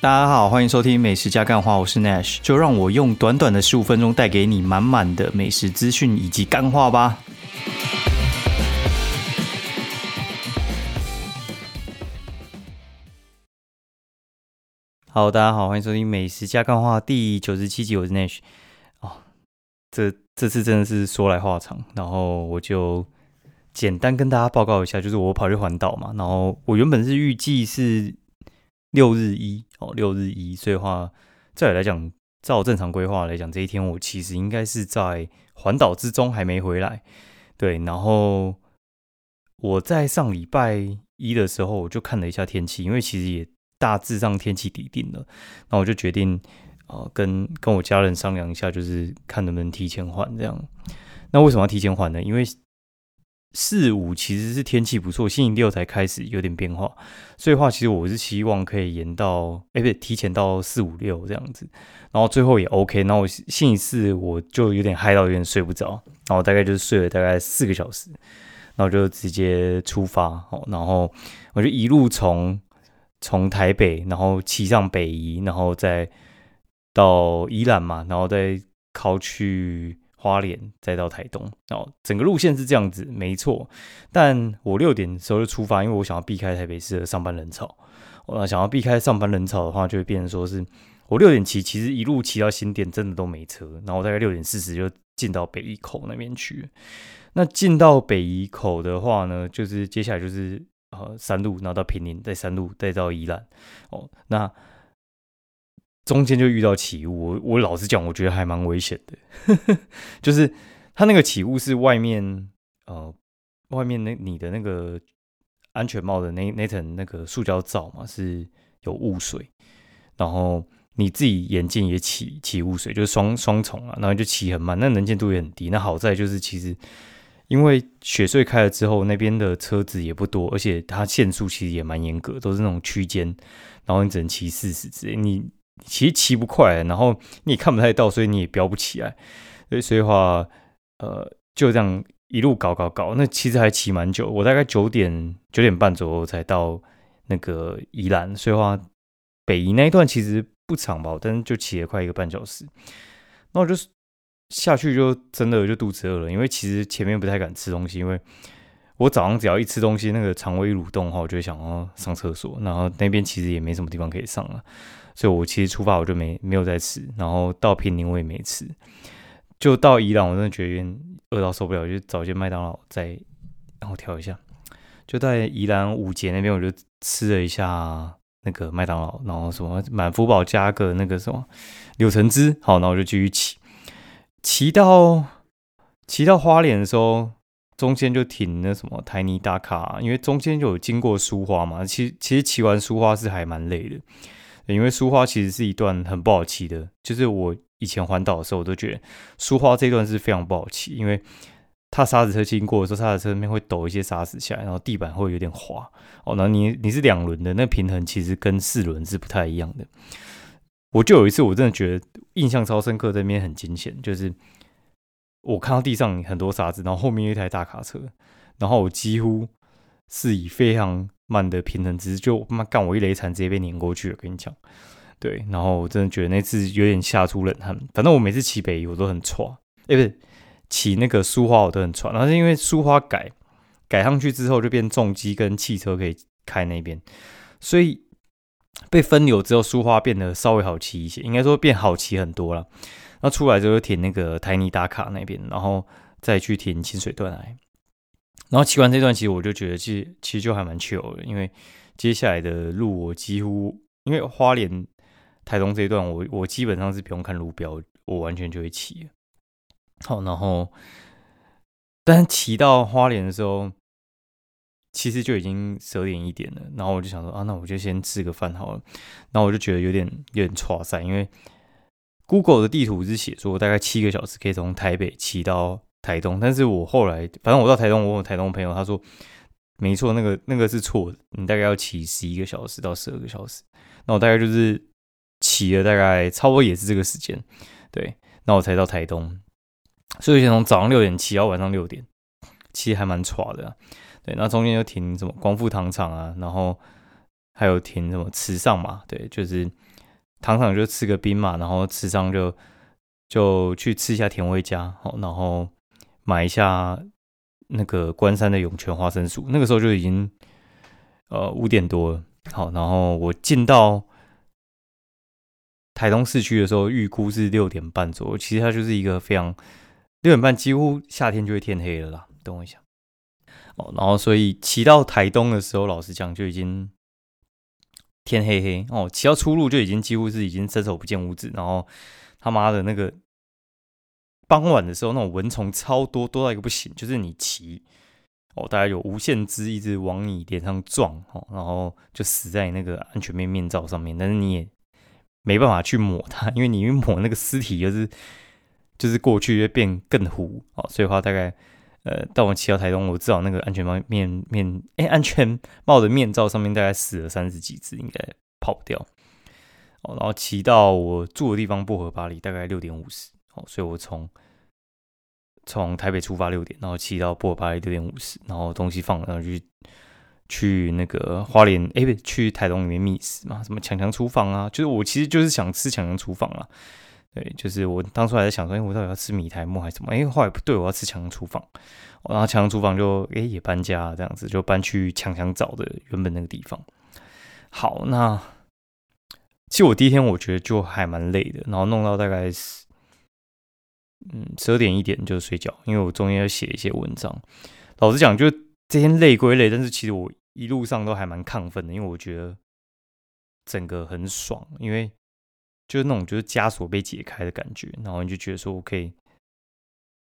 大家好，欢迎收听美食加干话，我是 Nash，就让我用短短的十五分钟带给你满满的美食资讯以及干话吧。好，大家好，欢迎收听美食加干话第九十七集，我是 Nash。哦，这这次真的是说来话长，然后我就简单跟大家报告一下，就是我跑去环岛嘛，然后我原本是预计是六日一哦，六日一，所以话照理来讲，照正常规划来讲，这一天我其实应该是在环岛之中还没回来。对，然后我在上礼拜一的时候，我就看了一下天气，因为其实也。大致上天气底定了，那我就决定，呃，跟跟我家人商量一下，就是看能不能提前换这样。那为什么要提前换呢？因为四五其实是天气不错，星期六才开始有点变化，所以话其实我是希望可以延到，哎，不对，提前到四五六这样子，然后最后也 OK。那我星期四我就有点嗨到有点睡不着，然后大概就睡了大概四个小时，然后就直接出发，好，然后我就一路从。从台北，然后骑上北宜，然后再到宜兰嘛，然后再靠去花莲，再到台东。哦，整个路线是这样子，没错。但我六点的时候就出发，因为我想要避开台北市的上班人潮。我想要避开上班人潮的话，就会变成说是我六点骑，其实一路骑到新店真的都没车。然后我大概六点四十就进到北宜口那边去。那进到北宜口的话呢，就是接下来就是。呃，山路，然后到平林，再山路，再到宜兰，哦，那中间就遇到起雾。我我老实讲，我觉得还蛮危险的。就是它那个起雾是外面，呃，外面那你的那个安全帽的那那层那个塑胶罩嘛，是有雾水，然后你自己眼镜也起起雾水，就是双双重啊，然后就骑很慢，那能见度也很低。那好在就是其实。因为雪隧开了之后，那边的车子也不多，而且它限速其实也蛮严格，都是那种区间，然后你只能骑四十之类，你其实骑不快，然后你也看不太到，所以你也飙不起来。所以所以话，呃，就这样一路搞搞搞，那其实还骑蛮久，我大概九点九点半左右才到那个宜兰，所以话北宜那一段其实不长吧，但是就骑了快一个半小时，那我就。下去就真的就肚子饿了，因为其实前面不太敢吃东西，因为我早上只要一吃东西，那个肠胃蠕动哈，我就想要上厕所，然后那边其实也没什么地方可以上了，所以我其实出发我就没没有再吃，然后到平宁我也没吃，就到宜兰我真的觉得饿到受不了，就找间麦当劳再然后调一下，就在宜兰五节那边我就吃了一下那个麦当劳，然后什么满福宝加个那个什么柳橙汁，好，然后我就继续骑。骑到骑到花莲的时候，中间就停那什么台泥打卡，因为中间就有经过苏花嘛。其实其实骑完苏花是还蛮累的，因为苏花其实是一段很不好骑的。就是我以前环岛的时候，我都觉得苏花这段是非常不好骑，因为它沙子车经过的时候，沙子车那边会抖一些沙子下来，然后地板会有点滑。哦，那你你是两轮的，那平衡其实跟四轮是不太一样的。我就有一次，我真的觉得印象超深刻，这边很惊险，就是我看到地上很多沙子，然后后面有一台大卡车，然后我几乎是以非常慢的平衡姿势，就妈干我一雷铲，直接被碾过去了。跟你讲，对，然后我真的觉得那次有点吓出冷汗。反正我每次骑北我都很喘，哎，不是骑那个苏花我都很喘，然后是因为苏花改改上去之后就变重机跟汽车可以开那边，所以。被分流之后，苏花变得稍微好骑一些，应该说变好骑很多了。那出来之后停那个台泥打卡那边，然后再去停清水段来。然后骑完这段，其实我就觉得，其实其实就还蛮糗的，因为接下来的路我几乎，因为花莲台东这一段，我我基本上是不用看路标，我完全就会骑。好，然后但骑到花莲的时候。其实就已经十二点一点了，然后我就想说啊，那我就先吃个饭好了。然后我就觉得有点有点挫塞，因为 Google 的地图是写说大概七个小时可以从台北骑到台东，但是我后来反正我到台东，我问台东朋友，他说没错，那个那个是错的，你大概要骑十一个小时到十二个小时。那我大概就是骑了大概差不多也是这个时间，对，那我才到台东。所以先从早上六点骑到晚上六点，其实还蛮喘的。对，那中间就停什么光复糖厂啊，然后还有停什么池上嘛，对，就是糖厂就吃个冰嘛，然后吃上就就去吃一下甜味家，好，然后买一下那个关山的涌泉花生酥。那个时候就已经呃五点多了，好，然后我进到台东市区的时候，预估是六点半左右。其实它就是一个非常六点半，几乎夏天就会天黑了啦。等我一下，哦，然后所以骑到台东的时候，老实讲就已经。天黑黑哦，骑到出路就已经几乎是已经伸手不见五指，然后他妈的那个傍晚的时候，那种蚊虫超多，多到一个不行。就是你骑哦，大概有无限只一直往你脸上撞哦，然后就死在那个安全面面罩上面，但是你也没办法去抹它，因为你一抹那个尸体就是就是过去就变更糊哦，所以话大概。呃，到我骑到台东，我至少那个安全帽面面，哎，安全帽的面罩上面大概死了三十几只，应该跑不掉。哦，然后骑到我住的地方薄荷巴黎，大概六点五十。哦，所以我从从台北出发六点，然后骑到薄荷巴黎六点五十，然后东西放，然后去去那个花莲，哎，不去台东里面觅食嘛，什么强强厨房啊，就是我其实就是想吃强强厨房啊。对，就是我当初还在想说，哎，我到底要吃米苔木还是什么？哎，后来不对，我要吃强强厨房。然后强强厨房就哎也搬家，这样子就搬去强强找的原本那个地方。好，那其实我第一天我觉得就还蛮累的，然后弄到大概是嗯十二点一点就睡觉，因为我中间要写一些文章。老实讲，就这天累归累，但是其实我一路上都还蛮亢奋的，因为我觉得整个很爽，因为。就是那种就是枷锁被解开的感觉，然后你就觉得说我可以，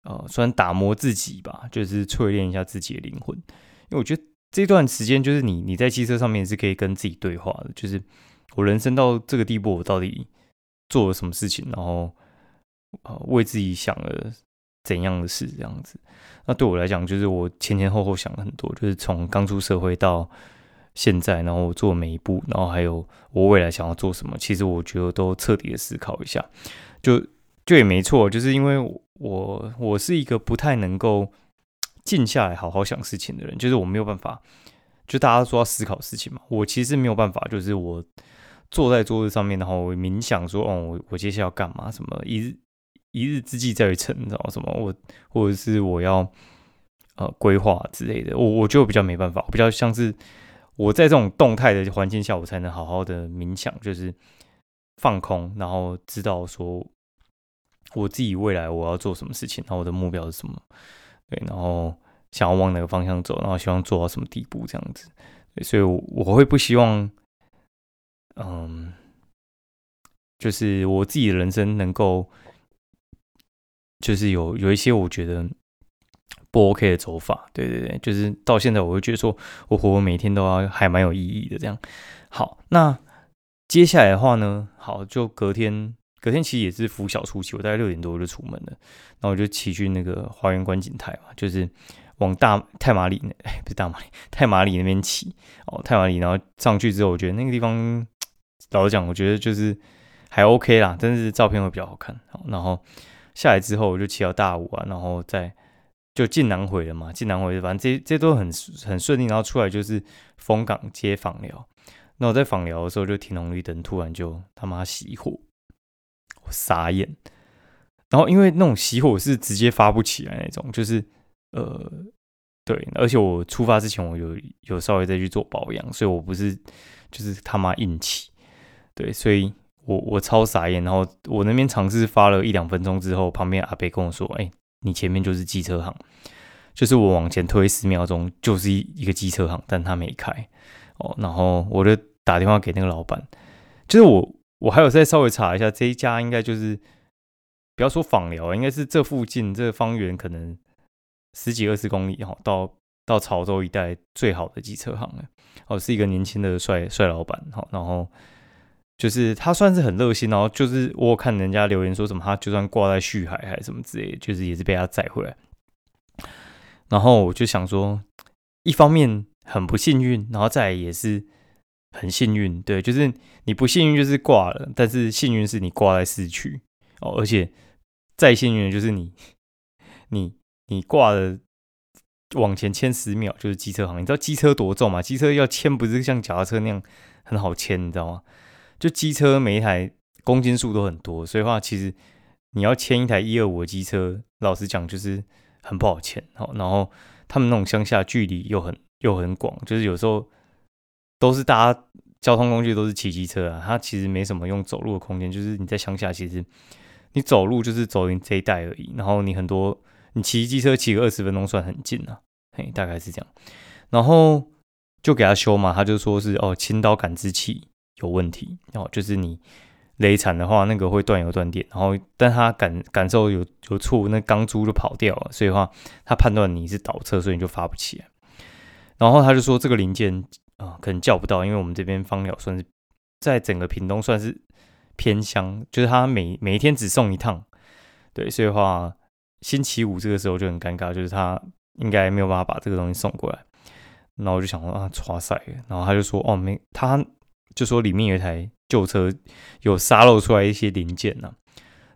呃，虽然打磨自己吧，就是淬炼一下自己的灵魂。因为我觉得这段时间就是你你在汽车上面是可以跟自己对话的，就是我人生到这个地步，我到底做了什么事情，然后呃为自己想了怎样的事这样子。那对我来讲，就是我前前后后想了很多，就是从刚出社会到。现在，然后我做每一步，然后还有我未来想要做什么，其实我觉得都彻底的思考一下，就就也没错，就是因为我我是一个不太能够静下来好好想事情的人，就是我没有办法，就大家说要思考事情嘛，我其实没有办法，就是我坐在桌子上面，然后冥想说，哦，我我接下来要干嘛？什么一日一日之计在于晨，你知道什么？我或者是我要呃规划之类的，我我就比较没办法，比较像是。我在这种动态的环境下，我才能好好的冥想，就是放空，然后知道说我自己未来我要做什么事情，然后我的目标是什么，对，然后想要往哪个方向走，然后希望做到什么地步这样子，所以我会不希望，嗯，就是我自己的人生能够，就是有有一些我觉得。不 OK 的走法，对对对，就是到现在我会觉得说，我活每天都要还蛮有意义的这样。好，那接下来的话呢，好，就隔天，隔天其实也是拂晓初起，我大概六点多就出门了，然后我就骑去那个花园观景台嘛，就是往大太马里，哎，不是大马里，太马里那边骑哦，太马里，然后上去之后，我觉得那个地方，老实讲，我觉得就是还 OK 啦，但是照片会比较好看。然后下来之后，我就骑到大武啊，然后再。就进南回了嘛，进南回，反正这这都很很顺利，然后出来就是丰港接访聊。那我在访聊的时候就停红绿灯，突然就他妈熄火，我傻眼。然后因为那种熄火是直接发不起来那种，就是呃，对，而且我出发之前我有有稍微再去做保养，所以我不是就是他妈硬气，对，所以我我超傻眼。然后我那边尝试发了一两分钟之后，旁边阿北跟我说：“哎。”你前面就是机车行，就是我往前推十秒钟就是一一个机车行，但他没开哦。然后我就打电话给那个老板，就是我我还有再稍微查一下，这一家应该就是不要说访寮，应该是这附近这方圆可能十几二十公里哈，到到潮州一带最好的机车行了。哦，是一个年轻的帅帅老板哈，然后。就是他算是很热心，然后就是我看人家留言说什么，他就算挂在旭海还是什么之类，就是也是被他载回来。然后我就想说，一方面很不幸运，然后再也是很幸运，对，就是你不幸运就是挂了，但是幸运是你挂在市区哦，而且再幸运的就是你你你挂了往前牵十秒就是机车行，你知道机车多重吗？机车要牵不是像脚踏车那样很好牵，你知道吗？就机车每一台公斤数都很多，所以话其实你要牵一台一二五的机车，老实讲就是很不好牵。好，然后他们那种乡下距离又很又很广，就是有时候都是搭交通工具都是骑机车啊，它其实没什么用走路的空间。就是你在乡下，其实你走路就是走你这一带而已，然后你很多你骑机车骑个二十分钟算很近了，嘿，大概是这样。然后就给他修嘛，他就说是哦，轻刀感知器有问题，哦，就是你雷惨的话，那个会断油断电，然后但他感感受有有错误，那钢珠就跑掉了，所以的话他判断你是倒车，所以你就发不起来。然后他就说这个零件啊，可能叫不到，因为我们这边方鸟算是在整个屏东算是偏乡，就是他每每一天只送一趟，对，所以话星期五这个时候就很尴尬，就是他应该没有办法把这个东西送过来。然后我就想说啊，哇塞，然后他就说哦没，他就说里面有一台旧车有沙漏出来一些零件呐，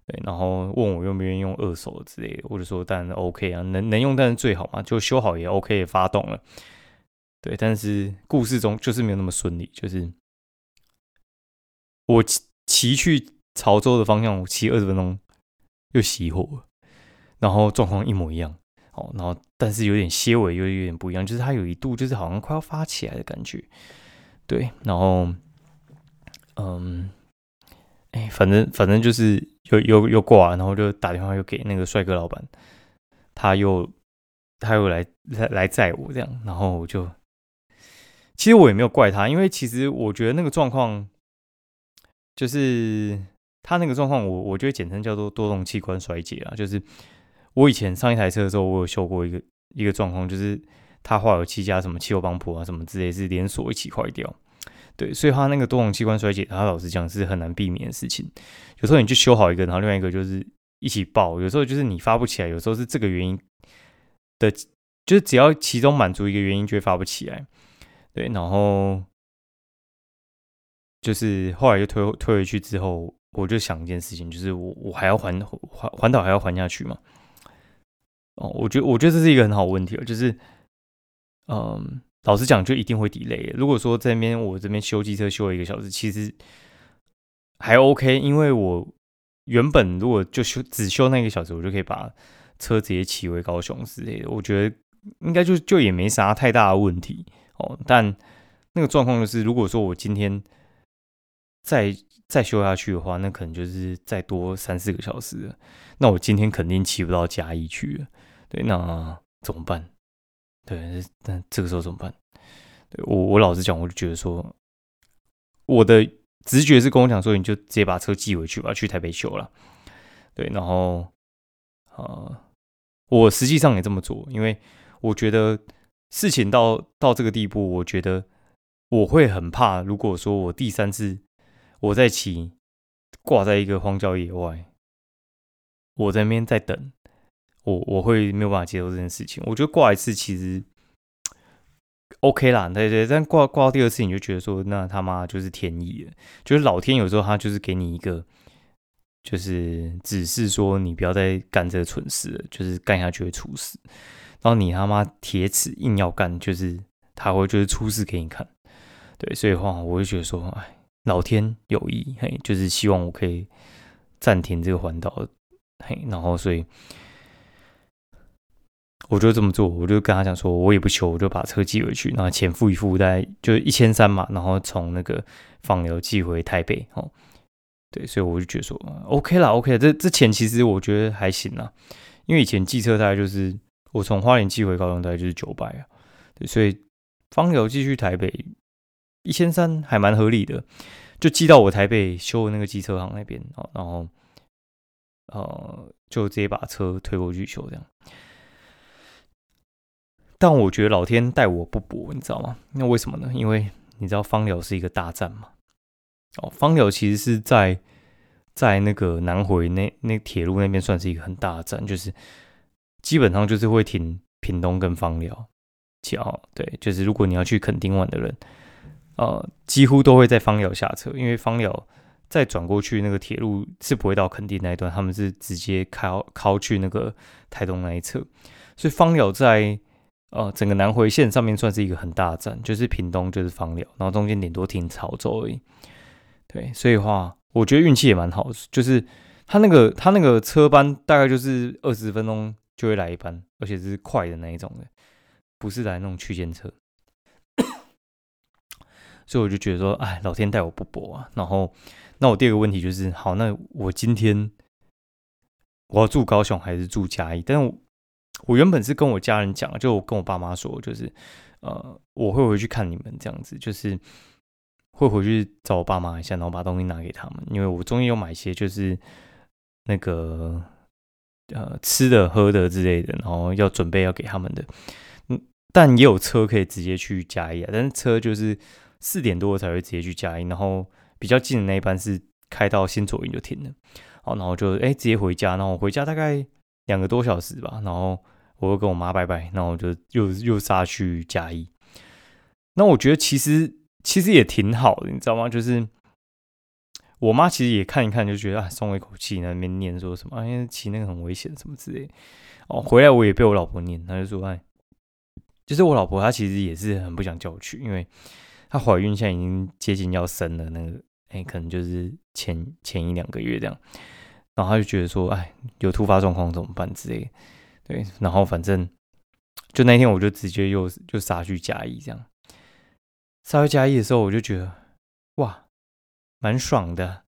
对，然后问我愿不愿意用二手之类的，我就说当然 OK 啊，能能用当然最好嘛，就修好也 OK 也发动了，对，但是故事中就是没有那么顺利，就是我骑去潮州的方向，我骑二十分钟又熄火了，然后状况一模一样。哦，然后但是有点些尾又有点不一样，就是它有一度就是好像快要发起来的感觉，对，然后，嗯，哎，反正反正就是又又又挂，然后就打电话又给那个帅哥老板，他又他又来来来载我这样，然后我就，其实我也没有怪他，因为其实我觉得那个状况，就是他那个状况，我我觉得简称叫做多动器官衰竭啊，就是。我以前上一台车的时候，我有修过一个一个状况，就是它化油器加什么汽油帮浦啊什么之类是连锁一起坏掉，对，所以它那个多孔器官衰竭，它老实讲是很难避免的事情。有时候你去修好一个，然后另外一个就是一起爆，有时候就是你发不起来，有时候是这个原因的，就是只要其中满足一个原因，就会发不起来。对，然后就是后来又推推回去之后，我就想一件事情，就是我我还要环环环岛还要环下去嘛。哦，我觉得我觉得这是一个很好问题了，就是，嗯，老实讲，就一定会 delay。如果说这边我这边修机车修了一个小时，其实还 OK，因为我原本如果就修只修那一个小时，我就可以把车直接骑回高雄之类的，我觉得应该就就也没啥太大的问题哦。但那个状况就是，如果说我今天再再修下去的话，那可能就是再多三四个小时，那我今天肯定骑不到嘉义去了。对，那怎么办？对，那这个时候怎么办？对我，我老实讲，我就觉得说，我的直觉是跟我讲说，你就直接把车寄回去吧，去台北修了。对，然后，呃，我实际上也这么做，因为我觉得事情到到这个地步，我觉得我会很怕，如果说我第三次我在骑挂在一个荒郊野外，我在那边在等。我我会没有办法接受这件事情。我觉得挂一次其实 OK 啦，对对，但挂挂到第二次，你就觉得说，那他妈就是天意了，就是老天有时候他就是给你一个，就是指示说你不要再干这个蠢事了，就是干下去会出事。然后你他妈铁齿硬要干，就是他会就是出事给你看。对，所以话，我就觉得说，哎，老天有意，嘿，就是希望我可以暂停这个环岛，嘿，然后所以。我就这么做，我就跟他讲说，我也不修，我就把车寄回去，然后钱付一付，大概就一千三嘛，然后从那个放流寄回台北哦。对，所以我就觉得说，OK 啦，OK，这这钱其实我觉得还行啦，因为以前寄车大概就是我从花莲寄回高雄大概就是九百啊，对，所以放流寄去台北一千三还蛮合理的，就寄到我台北修那个机车行那边哦，然后呃就直接把车推过去修这样。但我觉得老天待我不薄，你知道吗？那为什么呢？因为你知道芳寮是一个大站嘛。哦，芳寮其实是在在那个南回那那铁路那边算是一个很大的站，就是基本上就是会停屏东跟芳寮。桥对，就是如果你要去垦丁玩的人，呃，几乎都会在芳寮下车，因为芳寮再转过去那个铁路是不会到垦丁那一段，他们是直接靠靠去那个台东那一侧，所以芳寮在。呃，整个南回线上面算是一个很大的站，就是屏东就是芳寮，然后中间顶多停潮州而已。对，所以话我觉得运气也蛮好，就是他那个他那个车班大概就是二十分钟就会来一班，而且是快的那一种的，不是来那种区间车。所以我就觉得说，哎，老天待我不薄啊。然后，那我第二个问题就是，好，那我今天我要住高雄还是住嘉义？但是我原本是跟我家人讲，就跟我爸妈说，就是呃，我会回去看你们这样子，就是会回去找我爸妈一下，然后把东西拿给他们，因为我终于有买一些就是那个呃吃的喝的之类的，然后要准备要给他们的。嗯，但也有车可以直接去嘉义啊，但是车就是。四点多才会直接去嘉义，然后比较近的那一班是开到新左营就停了，好，然后就哎直接回家，然后回家大概两个多小时吧，然后我又跟我妈拜拜，然后我就又又杀去嘉义。那我觉得其实其实也挺好的，你知道吗？就是我妈其实也看一看，就觉得啊松了一口气，那边念说什么，哎骑那个很危险什么之类。哦，回来我也被我老婆念，她就说哎，就是我老婆她其实也是很不想叫我去，因为。她怀孕现在已经接近要生了，那个哎，可能就是前前一两个月这样，然后她就觉得说，哎，有突发状况怎么办之类，对，然后反正就那天我就直接又就杀去嘉义这样，杀去嘉义的时候我就觉得哇，蛮爽的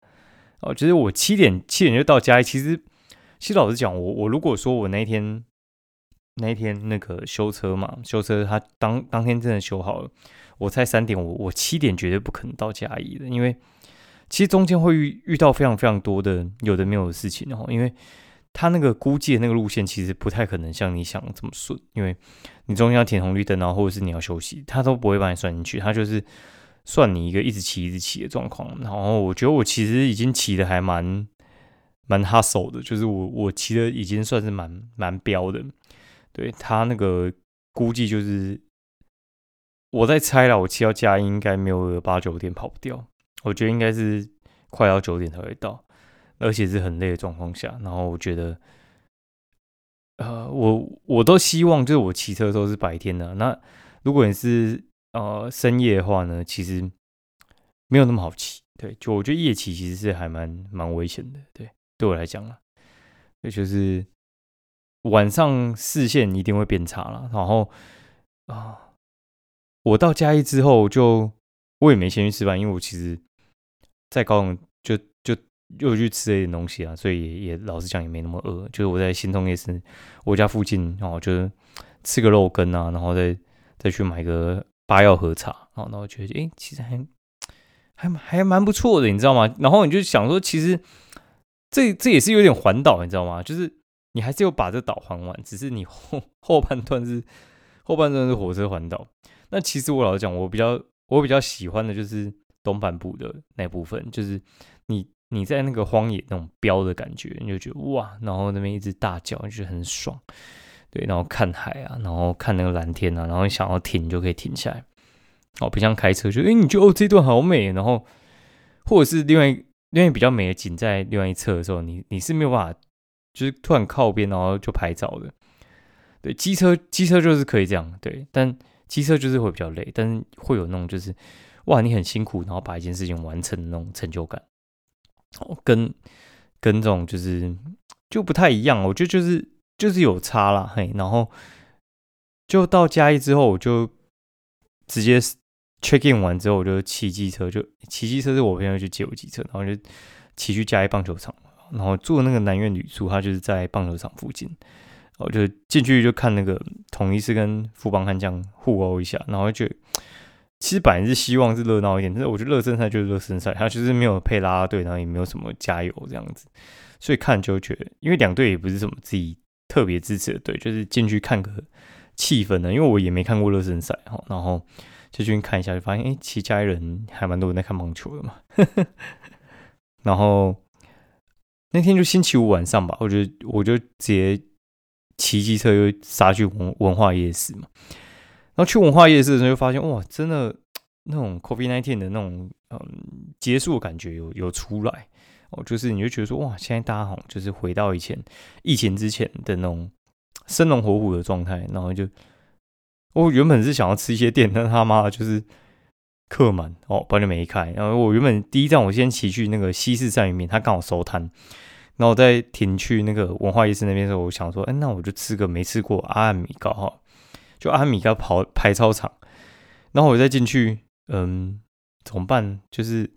哦，就是我七点七点就到嘉义，其实其实老实讲，我我如果说我那天那一天那个修车嘛，修车他当当天真的修好了。我猜三点，我我七点绝对不可能到嘉义的，因为其实中间会遇遇到非常非常多的有的没有的事情，然后因为他那个估计的那个路线其实不太可能像你想这么顺，因为你中间要停红绿灯，然后或者是你要休息，他都不会把你算进去，他就是算你一个一直骑一直骑的状况。然后我觉得我其实已经骑的还蛮蛮 hustle 的，就是我我骑的已经算是蛮蛮标的，对他那个估计就是。我在猜了，我骑到家应该没有八九点跑不掉，我觉得应该是快要九点才会到，而且是很累的状况下。然后我觉得，呃，我我都希望就是我骑车都是白天的。那如果你是呃深夜的话呢，其实没有那么好骑。对，就我觉得夜骑其实是还蛮蛮危险的。对，对我来讲啊，也就是晚上视线一定会变差了。然后啊。我到嘉义之后，就我也没先去吃饭，因为我其实，在高雄就就又去吃了一点东西啊，所以也也老实讲也没那么饿。就是我在新通夜市我家附近，然后就是吃个肉羹啊，然后再再去买个八药和茶，然后然后觉得哎，其实还还还蛮不错的，你知道吗？然后你就想说，其实这这也是有点环岛，你知道吗？就是你还是有把这岛环完，只是你后后半段是后半段是火车环岛。那其实我老实讲，我比较我比较喜欢的就是东半部的那部分，就是你你在那个荒野那种飙的感觉，你就觉得哇，然后那边一直大叫，就觉得很爽，对，然后看海啊，然后看那个蓝天啊，然后想要停就可以停下来，哦，不像开车，就哎，你觉得哦这段好美，然后或者是另外另外比较美的景在另外一侧的时候，你你是没有办法，就是突然靠边然后就拍照的，对，机车机车就是可以这样，对，但。机车就是会比较累，但是会有那种就是哇，你很辛苦，然后把一件事情完成的那种成就感，跟跟这种就是就不太一样。我觉得就是就是有差啦，嘿。然后就到嘉义之后，我就直接 check in 完之后，我就骑机车，就骑机车是我朋友去借我机车，然后就骑去嘉义棒球场，然后住的那个南苑旅宿，他就是在棒球场附近。我就进去就看那个统一是跟富邦悍将互殴一下，然后就其实本来是希望是热闹一点，但是我觉得热身赛就是热身赛，他就是没有配拉拉队，然后也没有什么加油这样子，所以看就觉得，因为两队也不是什么自己特别支持的队，就是进去看个气氛的，因为我也没看过热身赛哈，然后就进去看一下，就发现哎，其家人还蛮多人在看棒球的嘛，然后那天就星期五晚上吧，我觉得我就直接。骑机车又杀去文文化夜市嘛，然后去文化夜市的时候就发现哇，真的那种 COVID nineteen 的那种嗯结束的感觉有有出来哦，就是你就觉得说哇，现在大家好像就是回到以前疫情之前的那种生龙活虎的状态，然后就我原本是想要吃一些店，但他妈就是客满哦，完全没开。然后我原本第一站我先骑去那个西式鳝鱼面，他刚好收摊。然后我再停去那个文化夜市那边的时候，我想说，哎，那我就吃个没吃过阿米糕哈，就阿米糕跑排操场。然后我再进去，嗯，怎么办？就是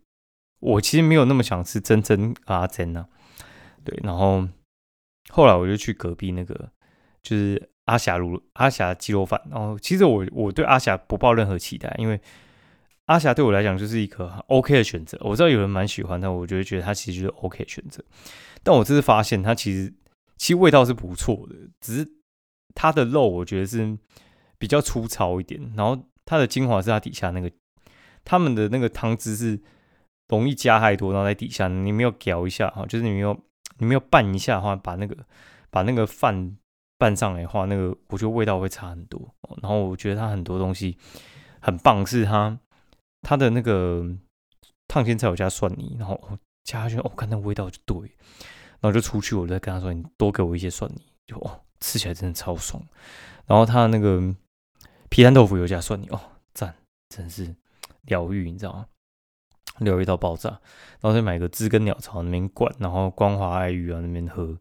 我其实没有那么想吃真真阿珍呐，对。然后后来我就去隔壁那个，就是阿霞卤阿霞鸡肉饭。然后其实我我对阿霞不抱任何期待，因为。阿霞对我来讲就是一个 OK 的选择，我知道有人蛮喜欢的，我就会觉得它其实就是 OK 选择。但我这次发现它其实其实味道是不错的，只是它的肉我觉得是比较粗糙一点，然后它的精华是它底下那个他们的那个汤汁是容易加太多，然后在底下你没有搅一下哈，就是你没有你没有拌一下的话，把那个把那个饭拌上来的话，那个我觉得味道会差很多。然后我觉得它很多东西很棒，是它。它的那个烫青菜我加蒜泥，然后加下去，我看那味道就对，然后就出去，我就跟他说：“你多给我一些蒜泥。”就哦，吃起来真的超爽。然后他那个皮蛋豆腐有加蒜泥，哦，赞，真是疗愈，你知道吗？疗愈到爆炸。然后再买个知根鸟巢那边灌，然后光华爱玉啊那边喝，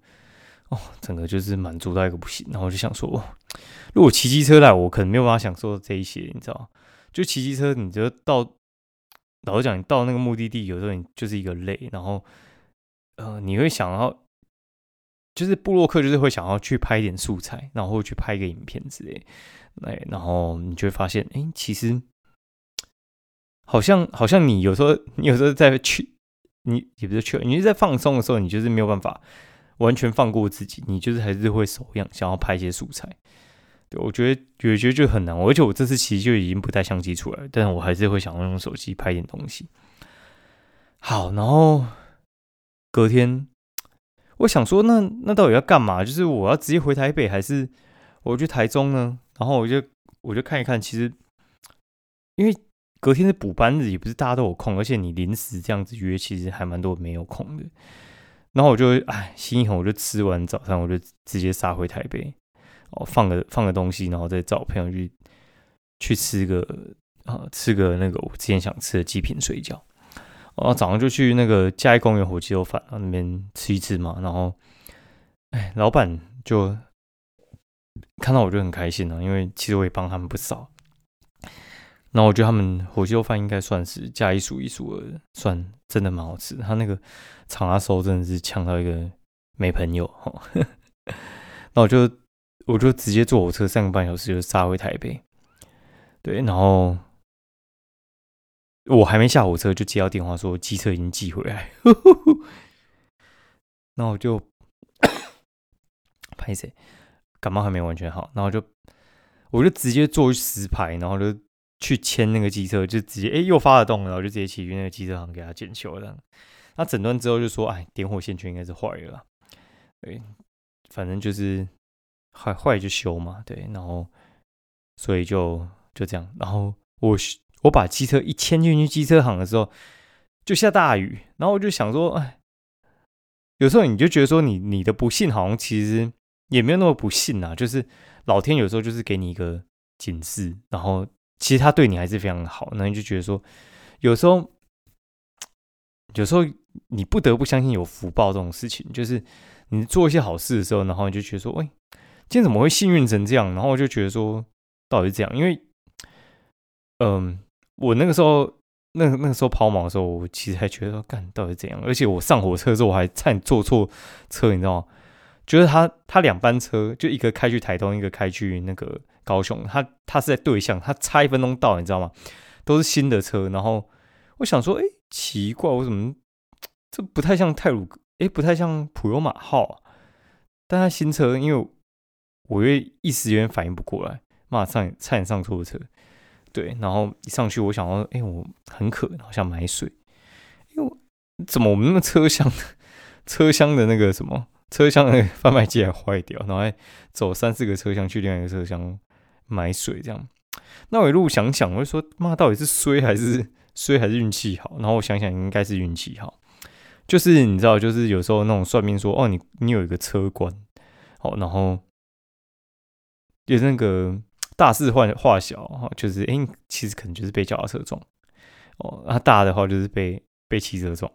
哦，整个就是满足到一个不行。然后我就想说，如果骑机车来，我可能没有办法享受这一些，你知道。就骑机车，你就到老实讲，你到那个目的地，有时候你就是一个累，然后呃，你会想要，就是布洛克就是会想要去拍一点素材，然后去拍一个影片之类，哎，然后你就会发现，哎，其实好像好像你有时候你有时候在去，你也不是去，你是在放松的时候，你就是没有办法完全放过自己，你就是还是会手痒，想要拍一些素材。对，我觉得有觉得就很难，而且我这次其实就已经不带相机出来，但是我还是会想要用手机拍点东西。好，然后隔天我想说，那那到底要干嘛？就是我要直接回台北，还是我去台中呢？然后我就我就看一看，其实因为隔天是补班日，也不是大家都有空，而且你临时这样子约，其实还蛮多没有空的。然后我就哎心一横，我就吃完早餐，我就直接杀回台北。哦，放个放个东西，然后再找朋友去去吃个啊，吃个那个我之前想吃的极品水饺。然后，早上就去那个嘉义公园火鸡肉饭啊那边吃一吃嘛。然后，哎，老板就看到我就很开心啊，因为其实我也帮他们不少。那我觉得他们火鸡肉饭应该算是嘉义数一数二，算真的蛮好吃。他那个长阿收真的是呛到一个没朋友哈。那我就。我就直接坐火车三个半小时就杀回台北，对，然后我还没下火车就接到电话说机车已经寄回来，那我就 拍谁感冒还没完全好，然后就我就直接坐实牌，然后就去签那个机车，就直接哎又发了动，然后就直接骑去那个机车行给他检修了。那诊断之后就说哎点火线圈应该是坏了，对，反正就是。坏坏就修嘛，对，然后所以就就这样，然后我我把机车一牵进去机车行的时候，就下大雨，然后我就想说，哎，有时候你就觉得说你你的不幸好像其实也没有那么不幸啊，就是老天有时候就是给你一个警示，然后其实他对你还是非常好，那你就觉得说有时候有时候你不得不相信有福报这种事情，就是你做一些好事的时候，然后你就觉得说，哎。今天怎么会幸运成这样？然后我就觉得说，到底是这样？因为，嗯，我那个时候，那那个时候抛锚的时候，我其实还觉得说，干到底怎样？而且我上火车的时候，我还差点坐错车，你知道吗？就是他他两班车，就一个开去台东，一个开去那个高雄，他他是在对向，他差一分钟到，你知道吗？都是新的车，然后我想说，哎，奇怪，我怎么这不太像泰鲁？哎，不太像普悠马号啊？但他新车，因为。我又一时有点反应不过来，马上差点上错车，对，然后一上去，我想说，哎，我很渴，好想买水，因为怎么我们那个车厢 车厢的那个什么车厢的贩卖机还坏掉，然后还走三四个车厢去另外一个车厢买水，这样，那我一路想想，我就说，妈，到底是衰还是衰还是运气好？然后我想想，应该是运气好，就是你知道，就是有时候那种算命说，哦，你你有一个车关，好，然后。有那个大事化化小哈，就是哎，其实可能就是被脚踏车撞，哦，啊大的话就是被被汽车撞，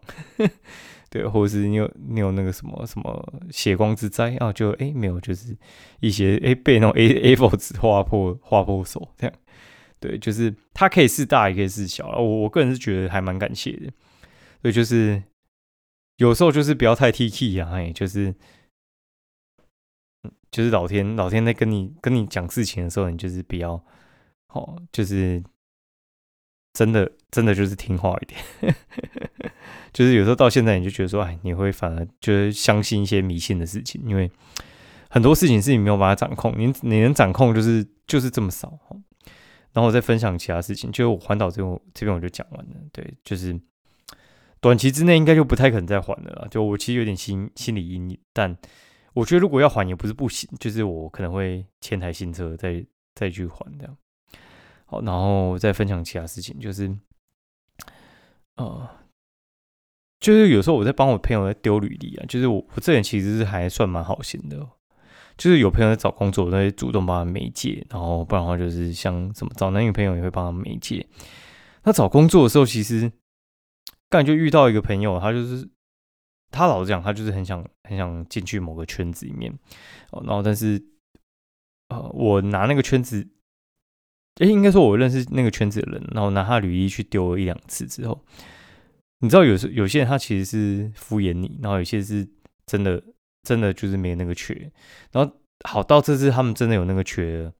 对，或者是你有你有那个什么什么血光之灾啊，就哎没有，就是一些哎被那种 A A4 纸划破划破手这样，对，就是它可以是大也可以是小，我我个人是觉得还蛮感谢的，所以就是有时候就是不要太 T K 啊，哎，就是。就是老天，老天在跟你跟你讲事情的时候，你就是比较好，就是真的真的就是听话一点。就是有时候到现在，你就觉得说，哎，你会反而就是相信一些迷信的事情，因为很多事情是你没有办法掌控，你你能掌控就是就是这么少。然后我再分享其他事情，就我环岛这边这边我就讲完了。对，就是短期之内应该就不太可能再还了。就我其实有点心心理阴影，但。我觉得如果要还也不是不行，就是我可能会签台新车再再去还这样。然后再分享其他事情，就是，呃，就是有时候我在帮我朋友在丢履历啊，就是我我这人其实是还算蛮好心的，就是有朋友在找工作，我会主动帮他媒介，然后不然的话就是像什么找男女朋友也会帮他媒介。那找工作的时候，其实刚就遇到一个朋友，他就是。他老实讲，他就是很想很想进去某个圈子里面，然后但是，呃，我拿那个圈子，哎，应该说我认识那个圈子的人，然后拿他履历去丢了一两次之后，你知道有时有些人他其实是敷衍你，然后有些是真的真的就是没那个缺，然后好到这次他们真的有那个缺，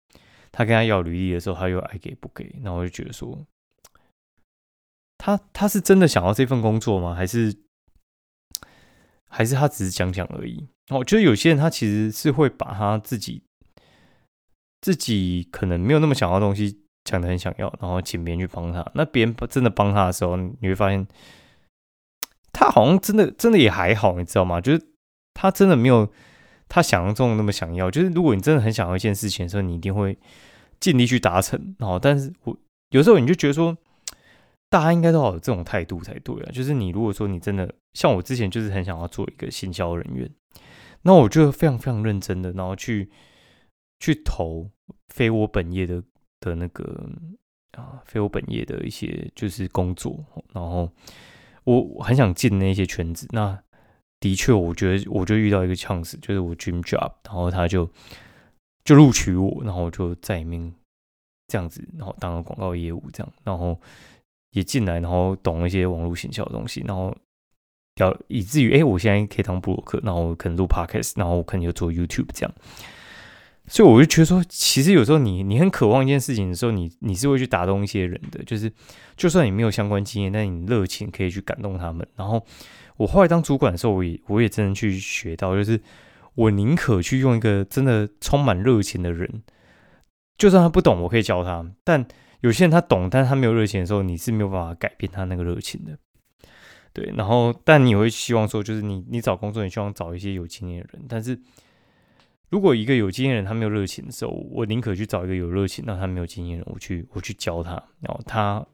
他跟他要履历的时候，他又爱给不给，然后我就觉得说，他他是真的想要这份工作吗？还是？还是他只是讲讲而已。我觉得有些人他其实是会把他自己自己可能没有那么想要的东西讲的很想要，然后请别人去帮他。那别人真的帮他的时候，你会发现他好像真的真的也还好，你知道吗？就是他真的没有他想象中那么想要。就是如果你真的很想要一件事情的时候，你一定会尽力去达成。然后，但是我有时候你就觉得说。大家应该都好有这种态度才对啊！就是你如果说你真的像我之前就是很想要做一个行销人员，那我就非常非常认真的，然后去去投非我本业的的那个啊，非我本业的一些就是工作，然后我很想进那些圈子。那的确，我觉得我就遇到一个 chance，就是我 dream job，然后他就就录取我，然后我就在里面这样子，然后当了广告业务这样，然后。也进来，然后懂一些网络行销的东西，然后要以至于哎，我现在可以当布鲁克，然后可能录 podcast，然后我可能又做 YouTube 这样。所以我就觉得说，其实有时候你你很渴望一件事情的时候，你你是会去打动一些人的，就是就算你没有相关经验，但你热情可以去感动他们。然后我后来当主管的时候，我也我也真的去学到，就是我宁可去用一个真的充满热情的人，就算他不懂，我可以教他，但。有些人他懂，但是他没有热情的时候，你是没有办法改变他那个热情的。对，然后但你会希望说，就是你你找工作，你希望找一些有经验的人。但是如果一个有经验人他没有热情的时候，我宁可去找一个有热情，那他没有经验人，我去我去教他，然后他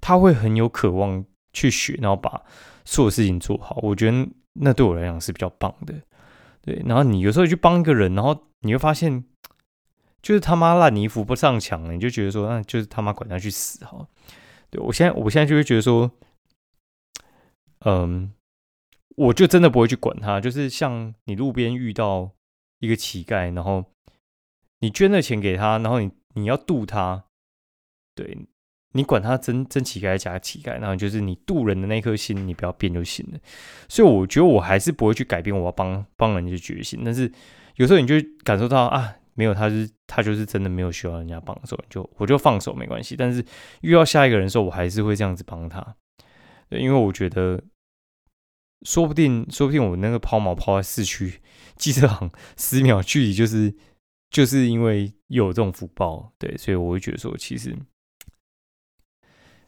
他会很有渴望去学，然后把所有事情做好。我觉得那对我来讲是比较棒的。对，然后你有时候去帮一个人，然后你会发现。就是他妈烂泥扶不上墙了，你就觉得说，那就是他妈管他去死哈。对我现在，我现在就会觉得说，嗯，我就真的不会去管他。就是像你路边遇到一个乞丐，然后你捐了钱给他，然后你你要渡他，对你管他真真乞丐假乞丐，然后就是你渡人的那颗心，你不要变就行了。所以我觉得我还是不会去改变我要帮帮人的决心。但是有时候你就感受到啊。没有，他是他就是真的没有需要人家帮手，就我就放手没关系。但是遇到下一个人的时候，我还是会这样子帮他，因为我觉得说不定说不定我那个抛锚抛在市区 机车行十秒距离，就是就是因为有这种福报，对，所以我会觉得说，其实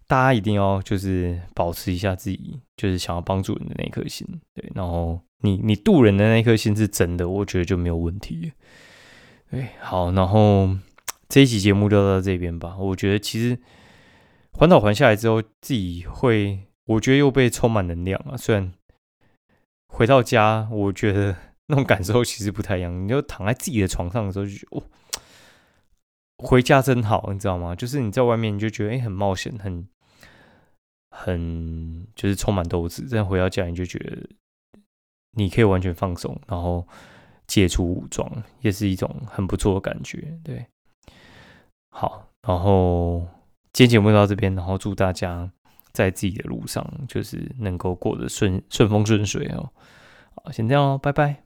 大家一定要就是保持一下自己就是想要帮助人的那颗心，对，然后你你渡人的那颗心是真的，我觉得就没有问题。对，好，然后 这一期节目就到这边吧。我觉得其实环岛环下来之后，自己会，我觉得又被充满能量啊。虽然回到家，我觉得那种感受其实不太一样。你就躺在自己的床上的时候，就觉得哦，回家真好，你知道吗？就是你在外面，你就觉得哎，很冒险，很很就是充满斗志，这样回到家你就觉得你可以完全放松，然后解除武装，也是一种很不错的感觉。对，好，然后今天节目到这边，然后祝大家在自己的路上就是能够过得顺顺风顺水哦。好，先这样哦，拜拜。